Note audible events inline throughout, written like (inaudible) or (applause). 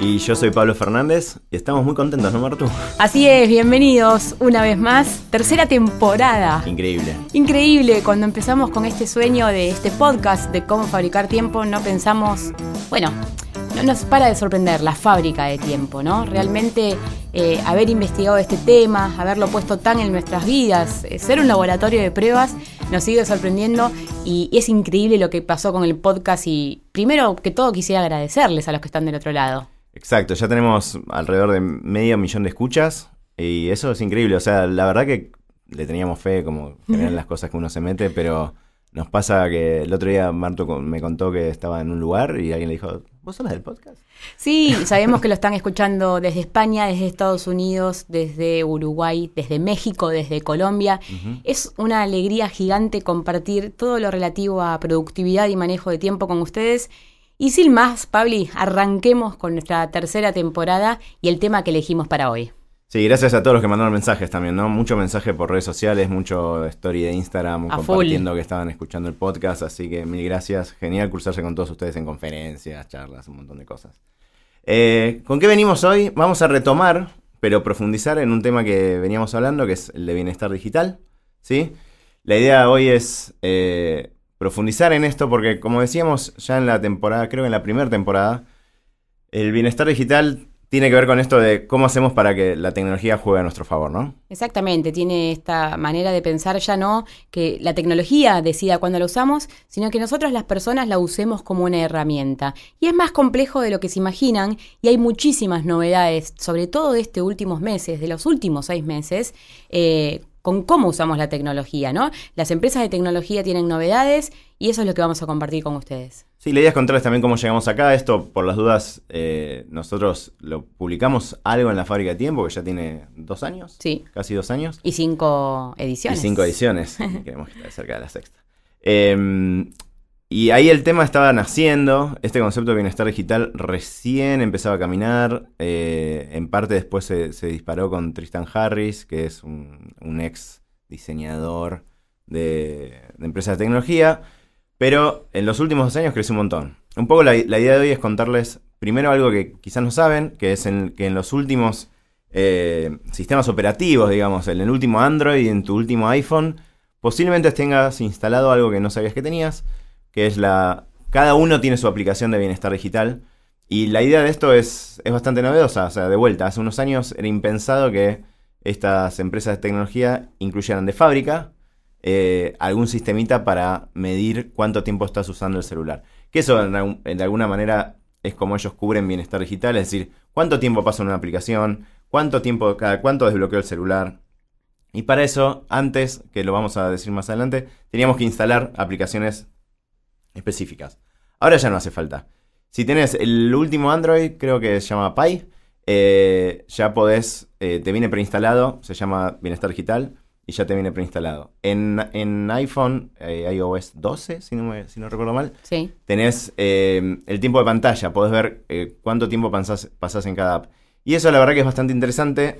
Y yo soy Pablo Fernández y estamos muy contentos, ¿no, Martu? Así es, bienvenidos una vez más. Tercera temporada. Increíble. Increíble, cuando empezamos con este sueño de este podcast de cómo fabricar tiempo, no pensamos, bueno, no nos para de sorprender la fábrica de tiempo, ¿no? Realmente eh, haber investigado este tema, haberlo puesto tan en nuestras vidas, eh, ser un laboratorio de pruebas, nos sigue sorprendiendo y, y es increíble lo que pasó con el podcast y primero que todo quisiera agradecerles a los que están del otro lado. Exacto, ya tenemos alrededor de medio millón de escuchas y eso es increíble. O sea, la verdad que le teníamos fe como generan las cosas que uno se mete, pero nos pasa que el otro día Marto me contó que estaba en un lugar y alguien le dijo, ¿vos sos la del podcast? Sí, sabemos que lo están escuchando desde España, desde Estados Unidos, desde Uruguay, desde México, desde Colombia. Es una alegría gigante compartir todo lo relativo a productividad y manejo de tiempo con ustedes y sin más, Pabli, arranquemos con nuestra tercera temporada y el tema que elegimos para hoy. Sí, gracias a todos los que mandaron mensajes también, ¿no? Mucho mensaje por redes sociales, mucho story de Instagram compartiendo que estaban escuchando el podcast, así que mil gracias. Genial cruzarse con todos ustedes en conferencias, charlas, un montón de cosas. Eh, ¿Con qué venimos hoy? Vamos a retomar, pero profundizar en un tema que veníamos hablando, que es el de bienestar digital, ¿sí? La idea hoy es eh, profundizar en esto porque, como decíamos ya en la temporada, creo que en la primera temporada, el bienestar digital tiene que ver con esto de cómo hacemos para que la tecnología juegue a nuestro favor, ¿no? Exactamente, tiene esta manera de pensar ya no que la tecnología decida cuándo la usamos, sino que nosotros las personas la usemos como una herramienta. Y es más complejo de lo que se imaginan y hay muchísimas novedades, sobre todo de estos últimos meses, de los últimos seis meses, eh, con cómo usamos la tecnología, ¿no? Las empresas de tecnología tienen novedades y eso es lo que vamos a compartir con ustedes. Sí, la idea es contarles también cómo llegamos acá. Esto, por las dudas, eh, nosotros lo publicamos algo en la fábrica de tiempo, que ya tiene dos años. Sí. Casi dos años. Y cinco ediciones. Y cinco ediciones. (laughs) Queremos estar cerca de la sexta. Eh, y ahí el tema estaba naciendo, este concepto de bienestar digital recién empezaba a caminar, eh, en parte después se, disparó con Tristan Harris, que es un, ex diseñador de, empresas de tecnología, pero en los últimos dos años creció un montón. Un poco la, idea de hoy es contarles primero algo que quizás no saben, que es que en los últimos eh, sistemas operativos, digamos, en el último Android y en tu último iPhone, posiblemente tengas instalado algo que no sabías que tenías que es la... Cada uno tiene su aplicación de bienestar digital. Y la idea de esto es, es bastante novedosa. O sea, de vuelta, hace unos años era impensado que estas empresas de tecnología incluyeran de fábrica eh, algún sistemita para medir cuánto tiempo estás usando el celular. Que eso de alguna manera es como ellos cubren bienestar digital, es decir, cuánto tiempo pasa en una aplicación, cuánto tiempo, cada cuánto desbloqueo el celular. Y para eso, antes, que lo vamos a decir más adelante, teníamos que instalar aplicaciones específicas. Ahora ya no hace falta. Si tenés el último Android, creo que se llama Pi, eh, ya podés, eh, te viene preinstalado, se llama Bienestar Digital, y ya te viene preinstalado. En, en iPhone, eh, iOS 12, si no, si no recuerdo mal, sí. tenés el tiempo de pantalla, podés ver cuánto tiempo pasás, en cada app. Y eso la verdad que es bastante interesante.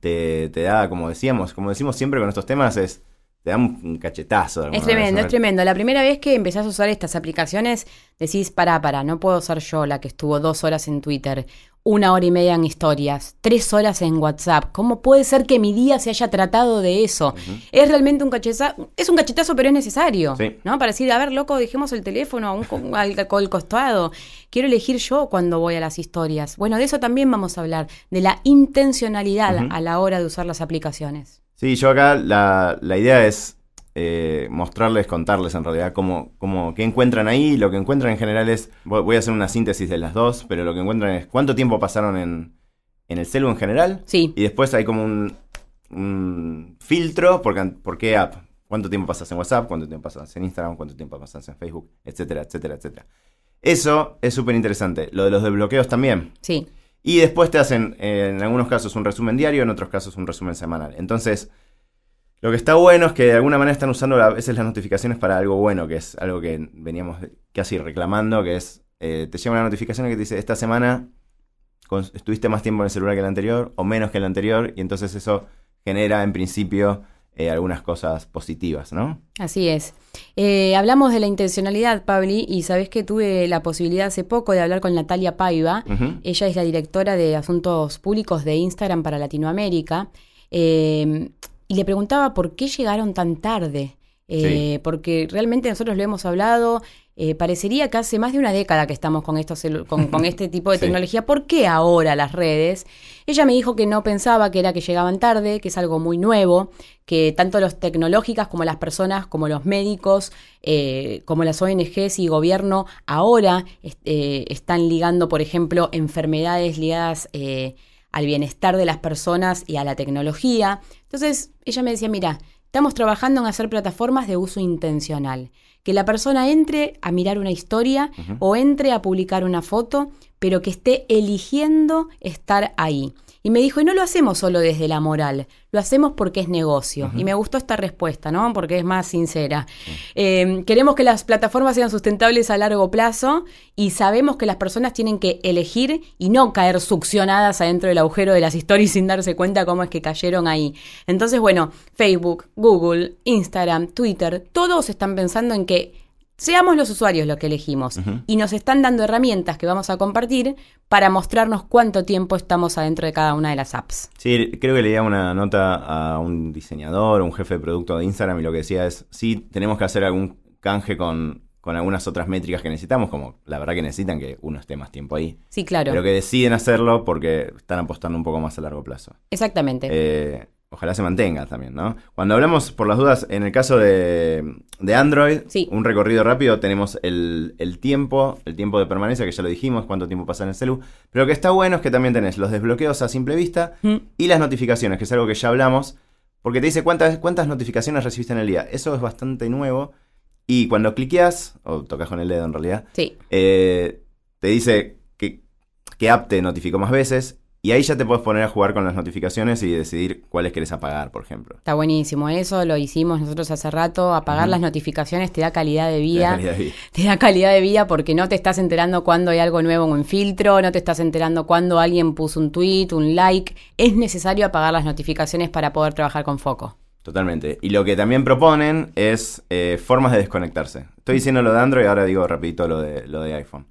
Te, te da, como decíamos, como decimos siempre con estos temas, es te da un cachetazo. Es tremendo, es tremendo. La primera vez que empezás a usar estas aplicaciones, decís, para, para, no puedo ser yo la que estuvo dos horas en Twitter, una hora y media en historias, tres horas en WhatsApp. ¿Cómo puede ser que mi día se haya tratado de eso? Es realmente un cachetazo, es un cachetazo, pero es necesario, ¿no? Para decir, a ver, loco, dejemos el teléfono a un, al, al, costado. Quiero elegir yo cuando voy a las historias. Bueno, de eso también vamos a hablar, de la intencionalidad a la hora de usar las aplicaciones. Sí, yo acá la, idea es eh, mostrarles, contarles en realidad cómo, cómo, qué encuentran ahí. Lo que encuentran en general es, voy a hacer una síntesis de las dos, pero lo que encuentran es cuánto tiempo pasaron en, en el celu en general. Sí. Y después hay como un, filtro por, por qué app. Cuánto tiempo pasas en WhatsApp, cuánto tiempo pasas en Instagram, cuánto tiempo pasas en Facebook, etcétera, etcétera, etcétera. Eso es súper interesante. Lo de los desbloqueos también. Sí. Y después te hacen, eh, en algunos casos, un resumen diario, en otros casos, un resumen semanal. Entonces, lo que está bueno es que de alguna manera están usando a veces las notificaciones para algo bueno, que es algo que veníamos casi reclamando, que es, eh, te llega una notificación que te dice, esta semana estuviste más tiempo en el celular que el anterior o menos que el anterior, y entonces eso genera en principio eh, algunas cosas positivas, ¿no? Así es. Eh, hablamos de la intencionalidad, Pabli, y sabes que tuve la posibilidad hace poco de hablar con Natalia Paiva. Ella es la directora de Asuntos Públicos de Instagram para Latinoamérica. Eh, y le preguntaba por qué llegaron tan tarde. Porque realmente nosotros lo hemos hablado, eh, parecería que hace más de una década que estamos con, estos con, este tipo de (laughs) tecnología. ¿Por qué ahora las redes? Ella me dijo que no pensaba que era que llegaban tarde, que es algo muy nuevo, que tanto los tecnológicas como las personas, como los médicos, eh, como las ONGs y gobierno ahora eh, están ligando, por ejemplo, enfermedades ligadas al bienestar de las personas y a la tecnología. Entonces, ella me decía, mira, estamos trabajando en hacer plataformas de uso intencional que la persona entre a mirar una historia o entre a publicar una foto, pero que esté eligiendo estar ahí. Y me dijo, y no lo hacemos solo desde la moral, lo hacemos porque es negocio. Y me gustó esta respuesta, ¿no? Porque es más sincera. Eh, queremos que las plataformas sean sustentables a largo plazo y sabemos que las personas tienen que elegir y no caer succionadas adentro del agujero de las historias (laughs) sin darse cuenta cómo es que cayeron ahí. Entonces, bueno, Facebook, Google, Instagram, Twitter, todos están pensando en que seamos los usuarios los que elegimos y nos están dando herramientas que vamos a compartir para mostrarnos cuánto tiempo estamos adentro de cada una de las apps. Sí, creo que leía una nota a un diseñador, un jefe de producto de Instagram y lo que decía es, sí, tenemos que hacer algún canje con, algunas otras métricas que necesitamos, como la verdad que necesitan que uno esté más tiempo ahí. Sí, claro. Pero que deciden hacerlo porque están apostando un poco más a largo plazo. Exactamente. Eh, ojalá se mantenga también, ¿no? Cuando hablamos, por las dudas, en el caso de, Android, un recorrido rápido, tenemos el, tiempo, el tiempo de permanencia, que ya lo dijimos, cuánto tiempo pasa en el celu. Pero lo que está bueno es que también tenés los desbloqueos a simple vista mm. y las notificaciones, que es algo que ya hablamos, porque te dice cuántas, cuántas notificaciones recibiste en el día. Eso es bastante nuevo. Y cuando cliqueas, o tocas con el dedo en realidad, eh, te dice que, que app te notificó más veces y ahí ya te puedes poner a jugar con las notificaciones y decidir cuáles querés apagar, por ejemplo. Está buenísimo, eso lo hicimos nosotros hace rato. Apagar las notificaciones te da calidad de vida. Te da calidad de vida. Te da calidad de vida porque no te estás enterando cuando hay algo nuevo en un filtro, no te estás enterando cuando alguien puso un tweet, un like. Es necesario apagar las notificaciones para poder trabajar con foco. Totalmente. Y lo que también proponen es eh, formas de desconectarse. Estoy diciendo lo de Android, ahora digo rapidito lo de, lo de iPhone.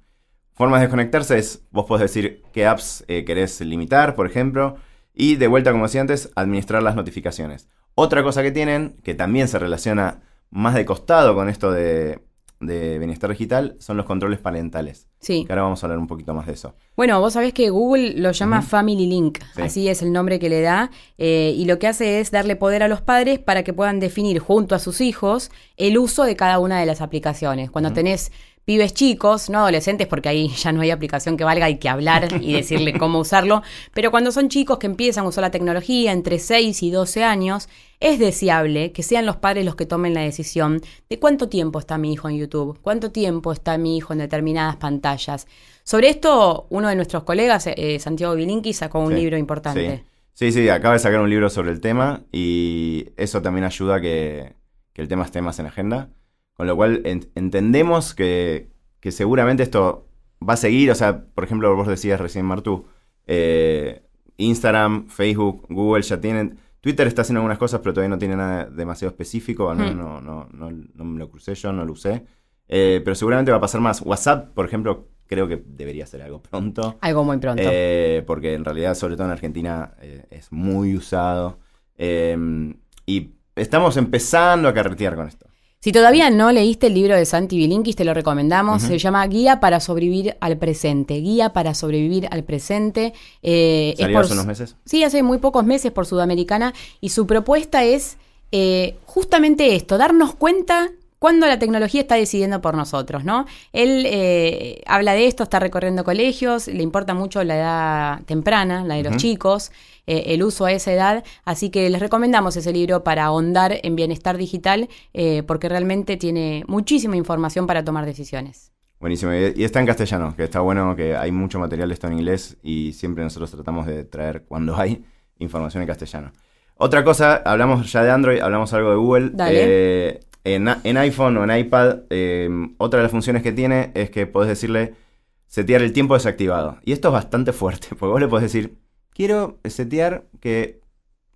Formas de desconectarse es, vos podés decir qué apps eh, querés limitar, por ejemplo, y de vuelta, como decía antes, administrar las notificaciones. Otra cosa que tienen, que también se relaciona más de costado con esto de, bienestar digital, son los controles parentales. Sí. Que ahora vamos a hablar un poquito más de eso. Bueno, vos sabés que Google lo llama Family Link, así es el nombre que le da, eh, y lo que hace es darle poder a los padres para que puedan definir junto a sus hijos el uso de cada una de las aplicaciones. Cuando tenés pibes chicos, no adolescentes, porque ahí ya no hay aplicación que valga, hay que hablar y (laughs) decirle cómo usarlo, pero cuando son chicos que empiezan a usar la tecnología entre 6 y 12 años, es deseable que sean los padres los que tomen la decisión de cuánto tiempo está mi hijo en YouTube, cuánto tiempo está mi hijo en determinadas pantallas. Sobre esto, uno de nuestros colegas, eh, Santiago Bilinqui, sacó un libro importante. Sí. sí. acaba de sacar un libro sobre el tema y eso también ayuda a que, que el tema esté más en agenda. Con lo cual entendemos que, seguramente esto va a seguir. O sea, por ejemplo, vos decías recién, Martú, eh, Instagram, Facebook, Google ya tienen. Twitter está haciendo algunas cosas, pero todavía no tiene nada demasiado específico. Al menos no, no, no, me lo crucé yo, no lo usé. Eh, pero seguramente va a pasar más. WhatsApp, por ejemplo, creo que debería ser algo pronto. Algo muy pronto. Eh, porque en realidad, sobre todo en Argentina, es muy usado. y estamos empezando a carretear con esto. Si todavía no leíste el libro de Santi Bilinkis, te lo recomendamos. Se llama Guía para sobrevivir al presente. Guía para sobrevivir al presente. Eh, ¿Salió hace unos meses? Sí, hace muy pocos meses por Sudamericana. Y su propuesta es eh, justamente esto, darnos cuenta cuando la tecnología está decidiendo por nosotros, ¿no? Él eh, habla de esto, está recorriendo colegios, le importa mucho la edad temprana, la de los chicos, eh, el uso a esa edad, así que les recomendamos ese libro para ahondar en bienestar digital, eh, porque realmente tiene muchísima información para tomar decisiones. Buenísimo. Y y está en castellano, que está bueno, que hay mucho material de esto en inglés y siempre nosotros tratamos de traer, cuando hay, información en castellano. Otra cosa, hablamos ya de Android, hablamos algo de Google. Dale. En, en iPhone o en iPad, eh, otra de las funciones que tiene es que podés decirle setear el tiempo desactivado. Y esto es bastante (laughs) fuerte, porque vos le podés decir, quiero setear que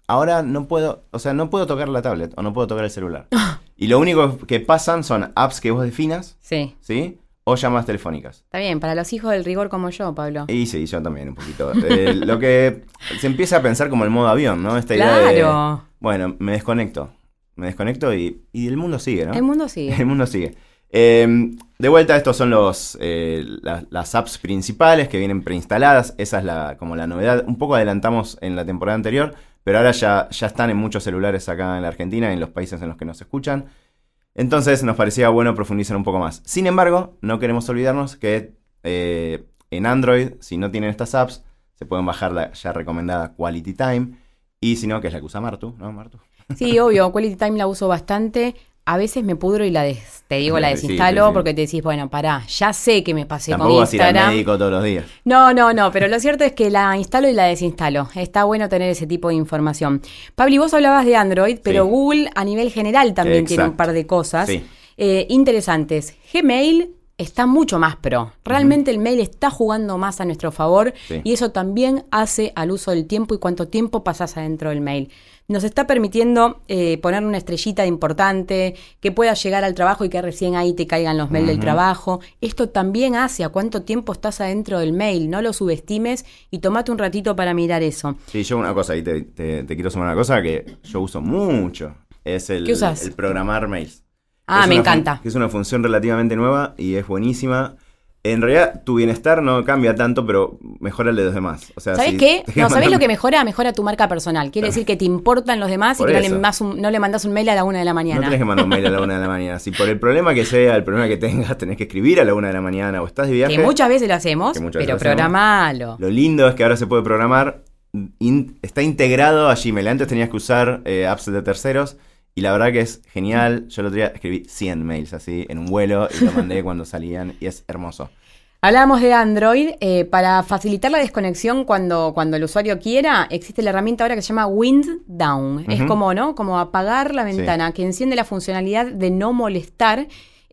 ahora no puedo, o sea, no puedo tocar la tablet o no puedo tocar el celular. (laughs) y lo único que pasan son apps que vos definas, Sí. ¿sí? O llamadas telefónicas. Está bien, para los hijos del rigor como yo, Pablo. Y sí, yo también un poquito. Eh, lo que se empieza a pensar como el modo avión, ¿no? Esta idea de, bueno, me desconecto. Me desconecto y, y el mundo sigue, ¿no? El mundo sigue. (laughs) El mundo sigue. Eh, de vuelta, estos son los, eh, la- las apps principales que vienen preinstaladas. Esa es la, como la novedad. Un poco adelantamos en la temporada anterior, pero ahora ya, ya están en muchos celulares acá en la Argentina y en los países en los que nos escuchan. Entonces nos parecía bueno profundizar un poco más. Sin embargo, no queremos olvidarnos que eh, en Android, si no tienen estas apps, se pueden bajar la ya recomendada Quality Time. Y si no, que es la que usa Martu, ¿no, Martu? Sí, obvio, Quality Time la uso bastante. A veces me pudro y la des- te digo, la desinstalo sí, sí. porque te decís, bueno, pará, ya sé que me pasé Tampoco con vas a ir al Instagram. médico todos los días. No, no, no, pero lo cierto es que la instalo y la desinstalo. Está bueno tener ese tipo de información. Pabli, vos hablabas de Android, pero. Google a nivel general también tiene un par de cosas eh, interesantes. Gmail está mucho más pro. Realmente el mail está jugando más a nuestro favor y eso también hace al uso del tiempo y cuánto tiempo pasas adentro del mail. Nos está permitiendo eh, poner una estrellita de importante, que puedas llegar al trabajo y que recién ahí te caigan los mails del trabajo. Esto también hace a cuánto tiempo estás adentro del mail. No lo subestimes y tomate un ratito para mirar eso. Sí, yo una cosa, ahí te, te- te quiero sumar una cosa que yo uso mucho. Es el, ¿Qué usas? el programar mails. Ah, Es me encanta. que es una función relativamente nueva y es buenísima. En realidad, tu bienestar no cambia tanto, pero mejora el de los demás. O sea, ¿Sabes si qué? No, ¿sabés lo que mejora? Mejora tu marca personal. Quiere decir que te importan los demás Por y que no le, un, no le mandas un mail a la una de la No mañana. tenés que mandar un mail a la una de la mañana. Si por el problema que sea, el problema que tengas, tenés que escribir a la una de la mañana o estás de viaje. que muchas veces lo hacemos, veces pero lo hacemos. programalo. Lo lindo es que ahora se puede programar, in- está integrado a Gmail. Antes tenías que usar eh, apps de terceros y la verdad que es genial. Yo el otro día escribí 100 mails así en un vuelo y lo mandé cuando salían y es hermoso. Hablábamos de Android. eh, para facilitar la desconexión cuando, cuando el usuario quiera, existe la herramienta ahora que se llama Wind Down. Es como, ¿no? Como apagar la ventana, que enciende la funcionalidad de no molestar.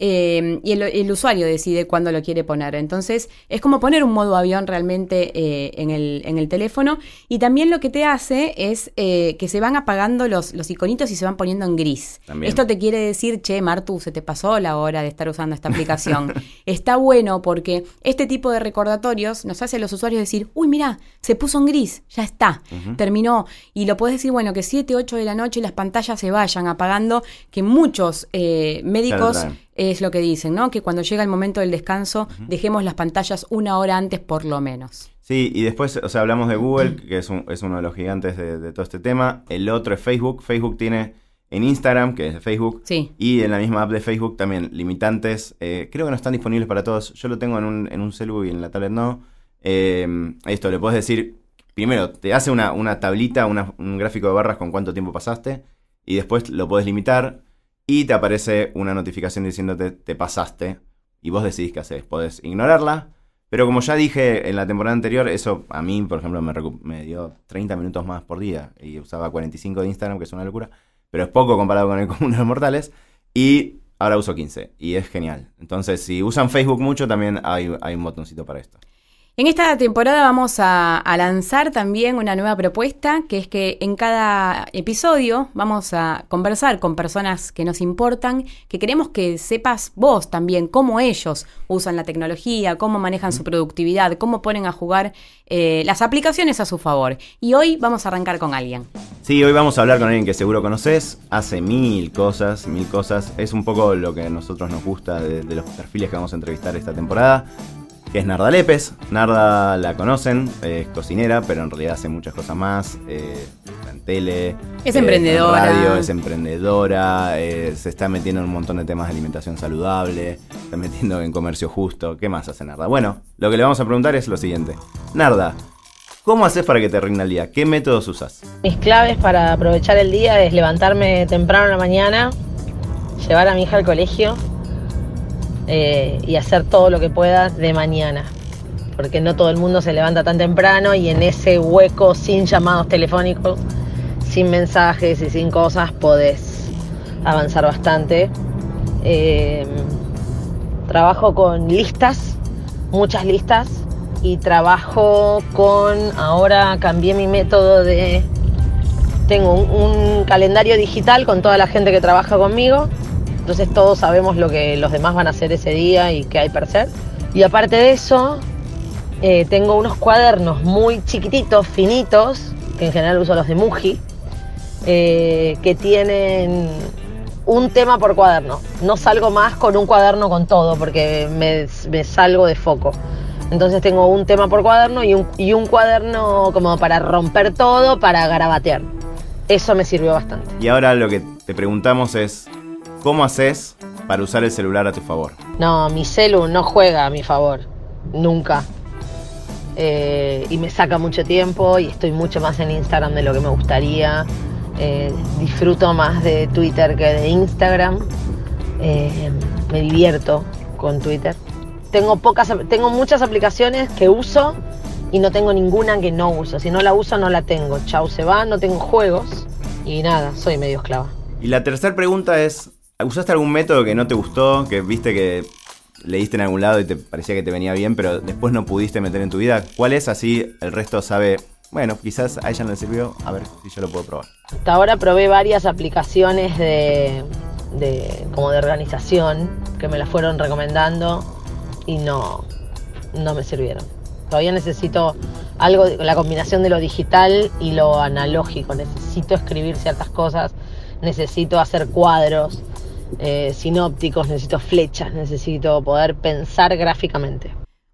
Eh, y el, el usuario decide cuándo lo quiere poner. Entonces, es como poner un modo avión realmente eh, en, el, en el teléfono. Y también lo que te hace es eh, que se van apagando los, los iconitos y se van poniendo en gris. También. Esto te quiere decir, che, Martu, se te pasó la hora de estar usando esta aplicación. (laughs) Está bueno porque este tipo de recordatorios nos hace a los usuarios decir, uy, mira, se puso en gris, ya está, terminó. Y lo puedes decir, bueno, que 7, 8 de la noche las pantallas se vayan apagando, que muchos eh, médicos. Es lo que dicen, ¿no? Que cuando llega el momento del descanso, dejemos las pantallas una hora antes por lo menos. Sí, y después, o sea, hablamos de Google, que es, un- es uno de los gigantes de, de todo este tema. El otro es Facebook. Facebook tiene en Instagram, que es de Facebook, Sí. y en la misma app de Facebook también limitantes. eh, creo que no están disponibles para todos. Yo lo tengo en un, en un celu y en la tablet no. Eh, esto, le puedes decir, primero, te hace una, una tablita, una- un gráfico de barras con cuánto tiempo pasaste, y después lo puedes limitar, y te aparece una notificación diciéndote te pasaste, y vos decidís qué haces. Podés ignorarla, pero como ya dije en la temporada anterior, eso a mí, por ejemplo, me, me dio 30 minutos más por día, y usaba 45 de Instagram, que es una locura, pero es poco comparado con el (laughs) común de los mortales, y ahora uso 15, y es genial. Entonces, si usan Facebook mucho, también hay, hay un botoncito para esto. En esta temporada vamos a, lanzar también una nueva propuesta, que es que en cada episodio vamos a conversar con personas que nos importan, que queremos que sepas vos también cómo ellos usan la tecnología, cómo manejan su productividad, cómo ponen a jugar eh, las aplicaciones a su favor. Y hoy vamos a arrancar con alguien. Sí, hoy vamos a hablar con alguien que seguro conoces, hace mil cosas, mil cosas. Es un poco lo que a nosotros nos gusta de, de los perfiles que vamos a entrevistar esta temporada, que es Narda Lépez. Narda la conocen, es cocinera, pero en realidad hace muchas cosas más. eh, está en tele, Es eh, en emprendedora. radio, es emprendedora, eh, se está metiendo en un montón de temas de alimentación saludable, se está metiendo en comercio justo. ¿Qué más hace Narda? Bueno, lo que le vamos a preguntar es lo siguiente. Narda, ¿cómo haces para que te rinda el día? ¿Qué métodos usas? Mis claves para aprovechar el día es levantarme temprano en la mañana, llevar a mi hija al colegio eh, y hacer todo lo que pueda de mañana. Porque no todo el mundo se levanta tan temprano y en ese hueco sin llamados telefónicos, sin mensajes y sin cosas podés avanzar bastante. Eh, trabajo con listas, muchas listas, y trabajo con, ahora cambié mi método de, tengo un, calendario digital con toda la gente que trabaja conmigo, entonces todos sabemos lo que los demás van a hacer ese día y qué hay para hacer. Y aparte de eso, eh, tengo unos cuadernos muy chiquititos, finitos, que en general uso los de Muji, eh, que tienen un tema por cuaderno. No salgo más con un cuaderno con todo porque me, salgo de foco. Entonces tengo un tema por cuaderno y un, y un, cuaderno como para romper todo, para garabatear. Eso me sirvió bastante. Y ahora lo que te preguntamos es, ¿cómo haces para usar el celular a tu favor? No, mi celu no juega a mi favor. Nunca. Eh, y me saca mucho tiempo y estoy mucho más en Instagram de lo que me gustaría. Eh, disfruto más de Twitter que de Instagram. Eh, me divierto con Twitter. Tengo, pocas, tengo muchas aplicaciones que uso y no tengo ninguna que no uso. Si no la uso, no la tengo. Chau, se va, no tengo juegos y nada, soy medio esclava. Y la tercera pregunta es, ¿usaste algún método que no te gustó, que viste que leíste en algún lado y te parecía que te venía bien, pero después no pudiste meter en tu vida? ¿Cuál es? Así el resto sabe, bueno, quizás a ella no le sirvió, a ver si yo lo puedo probar. Hasta ahora probé varias aplicaciones de, como de organización que me las fueron recomendando y no, no me sirvieron. Todavía necesito algo, la combinación de lo digital y lo analógico. Necesito escribir ciertas cosas, necesito hacer cuadros eh, sinópticos, necesito flechas, necesito poder pensar gráficamente.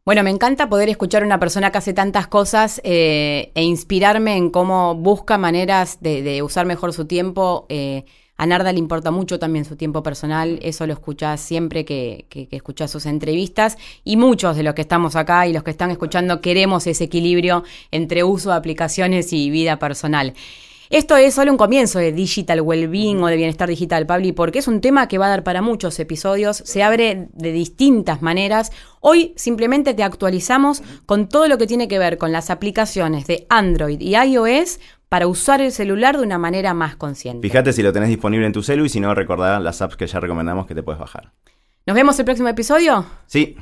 Bueno, me encanta poder escuchar a una persona que hace tantas cosas eh, e inspirarme en cómo busca maneras de, usar mejor su tiempo. Eh, a Narda le importa mucho también su tiempo personal, eso lo escuchás siempre que, que, que escuchás sus entrevistas y muchos de los que estamos acá y los que están escuchando queremos ese equilibrio entre uso de aplicaciones y vida personal. Esto es solo un comienzo de Digital Wellbeing o de bienestar digital, Pabli, porque es un tema que va a dar para muchos episodios, se abre de distintas maneras. Hoy simplemente te actualizamos con todo lo que tiene que ver con las aplicaciones de Android y iOS para usar el celular de una manera más consciente. Fíjate si lo tenés disponible en tu celu y si no, recordá las apps que ya recomendamos que te puedes bajar. ¿Nos vemos el próximo episodio? Sí.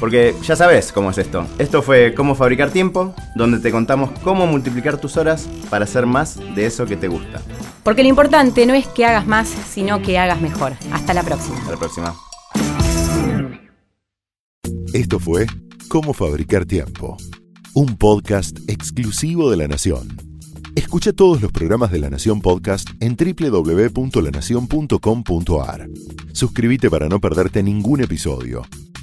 Porque ya sabes cómo es esto. Esto fue Cómo Fabricar Tiempo, donde te contamos cómo multiplicar tus horas para hacer más de eso que te gusta. Porque lo importante no es que hagas más, sino que hagas mejor. Hasta la próxima. Hasta la próxima. Esto fue Cómo Fabricar Tiempo, un podcast exclusivo de La Nación. Escucha todos los programas de La Nación Podcast en www.lanacion.com.ar. Suscríbete para no perderte ningún episodio